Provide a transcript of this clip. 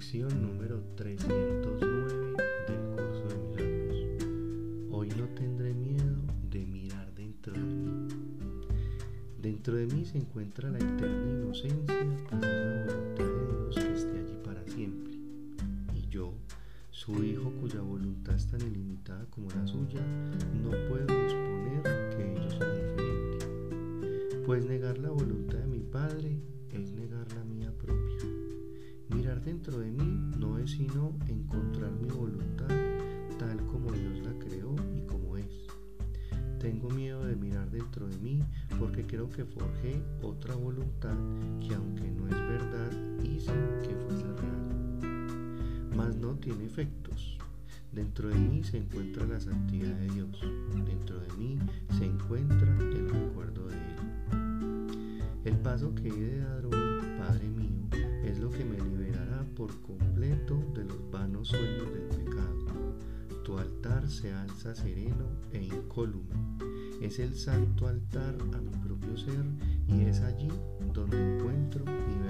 Lección número 309 del curso de milagros. Hoy no tendré miedo de mirar dentro de mí. Dentro de mí se encuentra la eterna inocencia, pues es la voluntad de Dios que esté allí para siempre. Y yo, su hijo cuya voluntad es tan ilimitada como la suya, no puedo disponer que ellos sea diferente. Pues negar la voluntad de mi Padre dentro de mí no es sino encontrar mi voluntad tal como Dios la creó y como es. Tengo miedo de mirar dentro de mí porque creo que forjé otra voluntad que aunque no es verdad hice que fuese real. Mas no tiene efectos. Dentro de mí se encuentra la santidad de Dios. Dentro de mí se encuentra el recuerdo de Él. El paso que he de dar hoy, Padre mío, por completo de los vanos sueños del pecado tu altar se alza sereno e incólume. Es el santo altar a mi propio ser y es allí donde encuentro mi identidad.